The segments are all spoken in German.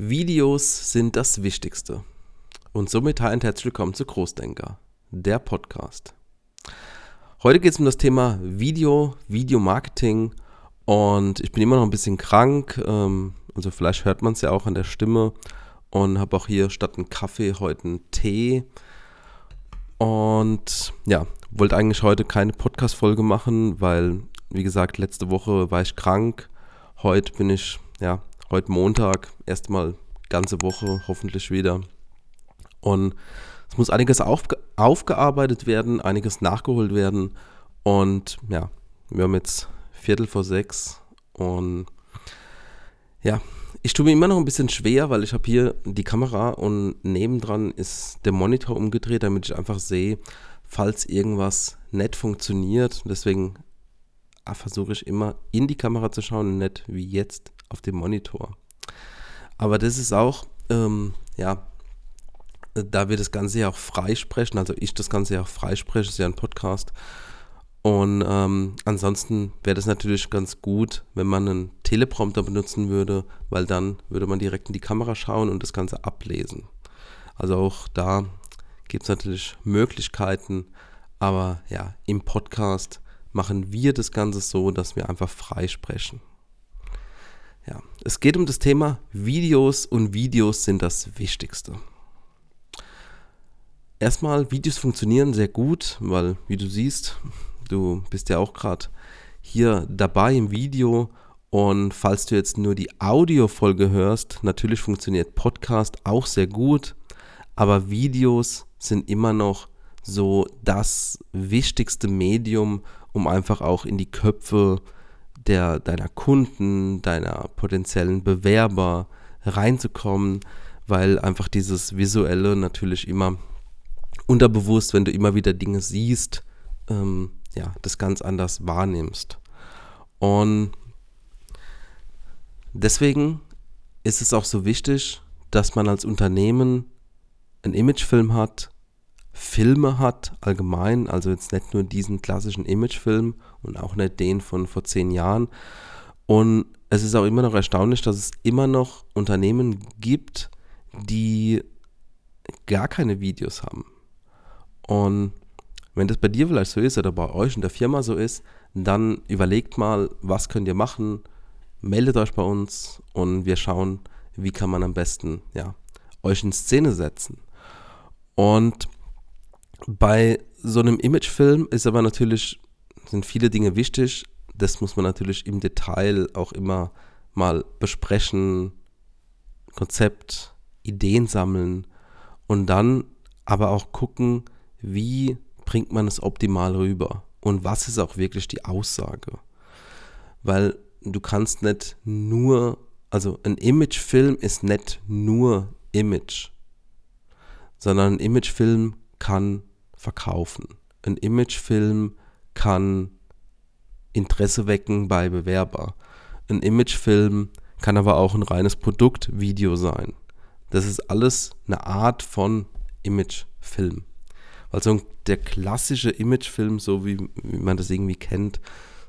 Videos sind das Wichtigste. Und somit hi und herzlich willkommen zu Großdenker, der Podcast. Heute geht es um das Thema Video, Videomarketing und ich bin immer noch ein bisschen krank, ähm, also vielleicht hört man es ja auch an der Stimme und habe auch hier statt einen Kaffee heute einen Tee. Und ja, wollte eigentlich heute keine Podcast-Folge machen, weil, wie gesagt, letzte Woche war ich krank. Heute bin ich ja Heute Montag, erstmal ganze Woche hoffentlich wieder. Und es muss einiges aufge aufgearbeitet werden, einiges nachgeholt werden. Und ja, wir haben jetzt Viertel vor sechs und ja, ich tue mir immer noch ein bisschen schwer, weil ich habe hier die Kamera und nebendran ist der Monitor umgedreht, damit ich einfach sehe, falls irgendwas nicht funktioniert. Deswegen versuche ich immer in die Kamera zu schauen und nicht wie jetzt auf dem Monitor. Aber das ist auch, ähm, ja, da wir das Ganze ja auch freisprechen, also ich das Ganze ja auch freispreche, ist ja ein Podcast. Und ähm, ansonsten wäre das natürlich ganz gut, wenn man einen Teleprompter benutzen würde, weil dann würde man direkt in die Kamera schauen und das Ganze ablesen. Also auch da gibt es natürlich Möglichkeiten, aber ja, im Podcast machen wir das Ganze so, dass wir einfach freisprechen. Ja, es geht um das Thema Videos und Videos sind das Wichtigste. Erstmal, Videos funktionieren sehr gut, weil, wie du siehst, du bist ja auch gerade hier dabei im Video und falls du jetzt nur die Audiofolge hörst, natürlich funktioniert Podcast auch sehr gut, aber Videos sind immer noch so das wichtigste Medium, um einfach auch in die Köpfe zu der, deiner Kunden, deiner potenziellen Bewerber reinzukommen, weil einfach dieses Visuelle natürlich immer unterbewusst, wenn du immer wieder Dinge siehst, ähm, ja, das ganz anders wahrnimmst. Und deswegen ist es auch so wichtig, dass man als Unternehmen einen Imagefilm hat, Filme hat, allgemein, also jetzt nicht nur diesen klassischen Imagefilm und auch nicht den von vor zehn Jahren. Und es ist auch immer noch erstaunlich, dass es immer noch Unternehmen gibt, die gar keine Videos haben. Und wenn das bei dir vielleicht so ist oder bei euch in der Firma so ist, dann überlegt mal, was könnt ihr machen, meldet euch bei uns und wir schauen, wie kann man am besten ja, euch in Szene setzen. Und bei so einem Imagefilm ist aber natürlich, sind viele Dinge wichtig. Das muss man natürlich im Detail auch immer mal besprechen, Konzept, Ideen sammeln und dann aber auch gucken, wie bringt man es optimal rüber und was ist auch wirklich die Aussage. Weil du kannst nicht nur, also ein Imagefilm ist nicht nur Image, sondern ein Imagefilm kann verkaufen. Ein Imagefilm kann Interesse wecken bei Bewerber. Ein Imagefilm kann aber auch ein reines Produktvideo sein. Das ist alles eine Art von Imagefilm. Also der klassische Imagefilm, so wie, wie man das irgendwie kennt,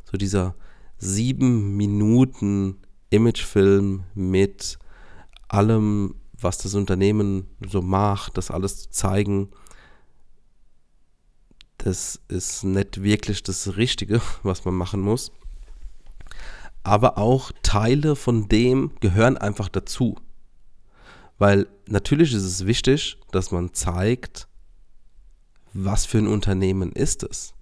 so dieser sieben Minuten Imagefilm mit allem, was das Unternehmen so macht, das alles zu zeigen, das ist nicht wirklich das Richtige, was man machen muss. Aber auch Teile von dem gehören einfach dazu. Weil natürlich ist es wichtig, dass man zeigt, was für ein Unternehmen ist es.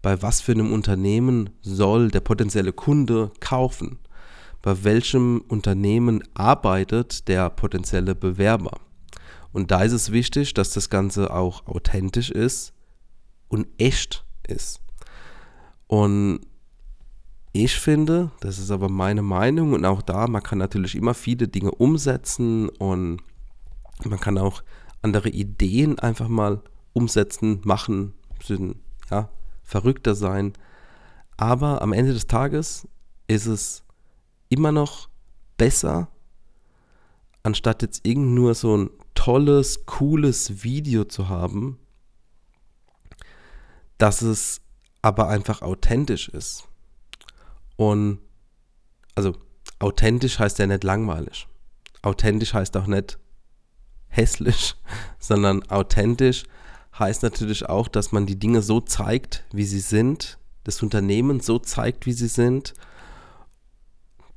Bei was für einem Unternehmen soll der potenzielle Kunde kaufen? Bei welchem Unternehmen arbeitet der potenzielle Bewerber? Und da ist es wichtig, dass das Ganze auch authentisch ist und echt ist. Und ich finde, das ist aber meine Meinung und auch da, man kann natürlich immer viele Dinge umsetzen und man kann auch andere Ideen einfach mal umsetzen, machen, bisschen, ja, verrückter sein. Aber am Ende des Tages ist es immer noch besser, anstatt jetzt irgend nur so ein tolles, cooles Video zu haben, dass es aber einfach authentisch ist. Und also authentisch heißt ja nicht langweilig. authentisch heißt auch nicht hässlich, sondern authentisch heißt natürlich auch, dass man die Dinge so zeigt, wie sie sind, das Unternehmen so zeigt, wie sie sind,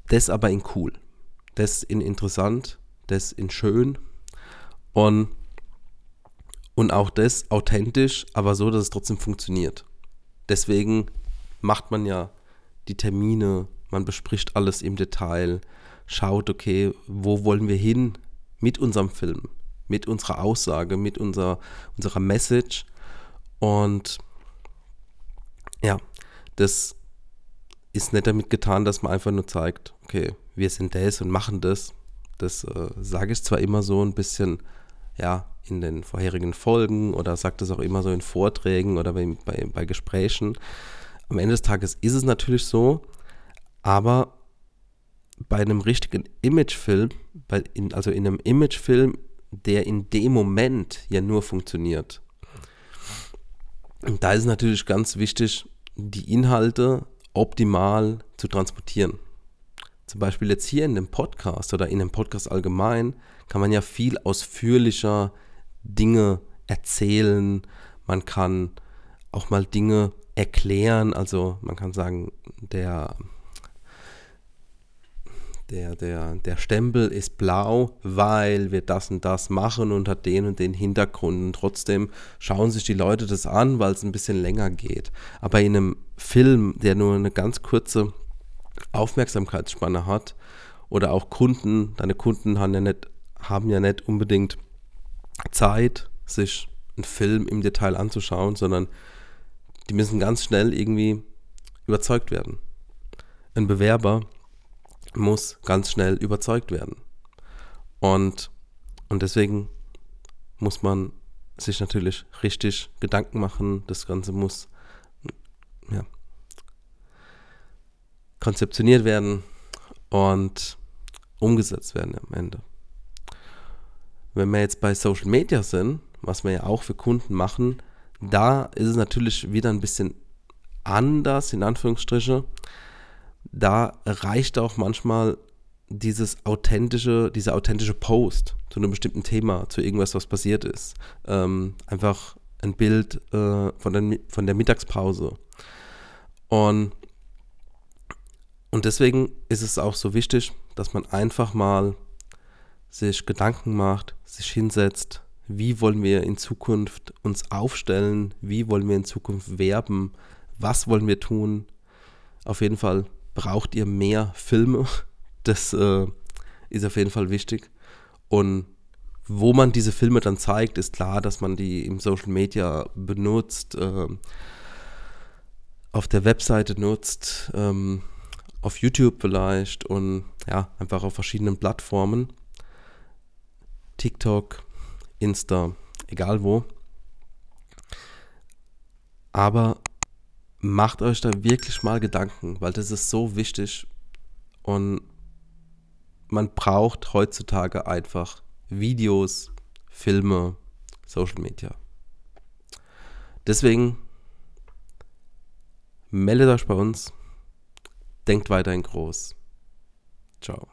das aber in cool, das in interessant, das in schön und, und auch das authentisch, aber so, dass es trotzdem funktioniert. Deswegen macht man ja die Termine, man bespricht alles im Detail, schaut, okay, wo wollen wir hin mit unserem Film, mit unserer Aussage, mit unserer, unserer Message. Und ja, das ist nicht damit getan, dass man einfach nur zeigt, okay, wir sind das und machen das. Das äh, sage ich zwar immer so ein bisschen, ja, in den vorherigen Folgen oder sage das auch immer so in Vorträgen oder bei, bei, bei Gesprächen. Am Ende des Tages ist es natürlich so, aber bei einem richtigen Imagefilm, bei in, also in einem Imagefilm, der in dem Moment ja nur funktioniert. Da ist es natürlich ganz wichtig, die Inhalte optimal zu transportieren. Zum Beispiel jetzt hier in dem Podcast oder in dem Podcast allgemein kann man ja viel ausführlicher Dinge erzählen. Man kann auch mal Dinge erklären. Also man kann sagen, der der, der, der Stempel ist blau, weil wir das und das machen und hat den und den Hintergrund. Und trotzdem schauen sich die Leute das an, weil es ein bisschen länger geht. Aber in einem Film, der nur eine ganz kurze Aufmerksamkeitsspanne hat, oder auch Kunden, deine Kunden haben ja nicht, haben ja nicht unbedingt Zeit, sich einen Film im Detail anzuschauen, sondern die müssen ganz schnell irgendwie überzeugt werden. Ein Bewerber muss ganz schnell überzeugt werden. Und, und deswegen muss man sich natürlich richtig Gedanken machen. Das Ganze muss ja, konzeptioniert werden und umgesetzt werden am Ende. Wenn wir jetzt bei Social Media sind, was wir ja auch für Kunden machen, da ist es natürlich wieder ein bisschen anders, in Anführungsstriche da reicht auch manchmal dieses authentische, dieser authentische Post zu einem bestimmten Thema, zu irgendwas, was passiert ist. Ähm, einfach ein Bild äh, von, der, von der Mittagspause. Und, und deswegen ist es auch so wichtig, dass man einfach mal sich Gedanken macht, sich hinsetzt, wie wollen wir in Zukunft uns aufstellen, wie wollen wir in Zukunft werben, was wollen wir tun. Auf jeden Fall braucht ihr mehr Filme. Das äh, ist auf jeden Fall wichtig. Und wo man diese Filme dann zeigt, ist klar, dass man die im Social Media benutzt, äh, auf der Webseite nutzt, ähm, auf YouTube vielleicht und ja, einfach auf verschiedenen Plattformen. TikTok, Insta, egal wo. Aber macht euch da wirklich mal Gedanken, weil das ist so wichtig und man braucht heutzutage einfach Videos, Filme, Social Media. Deswegen meldet euch bei uns, denkt weiterhin groß. Ciao.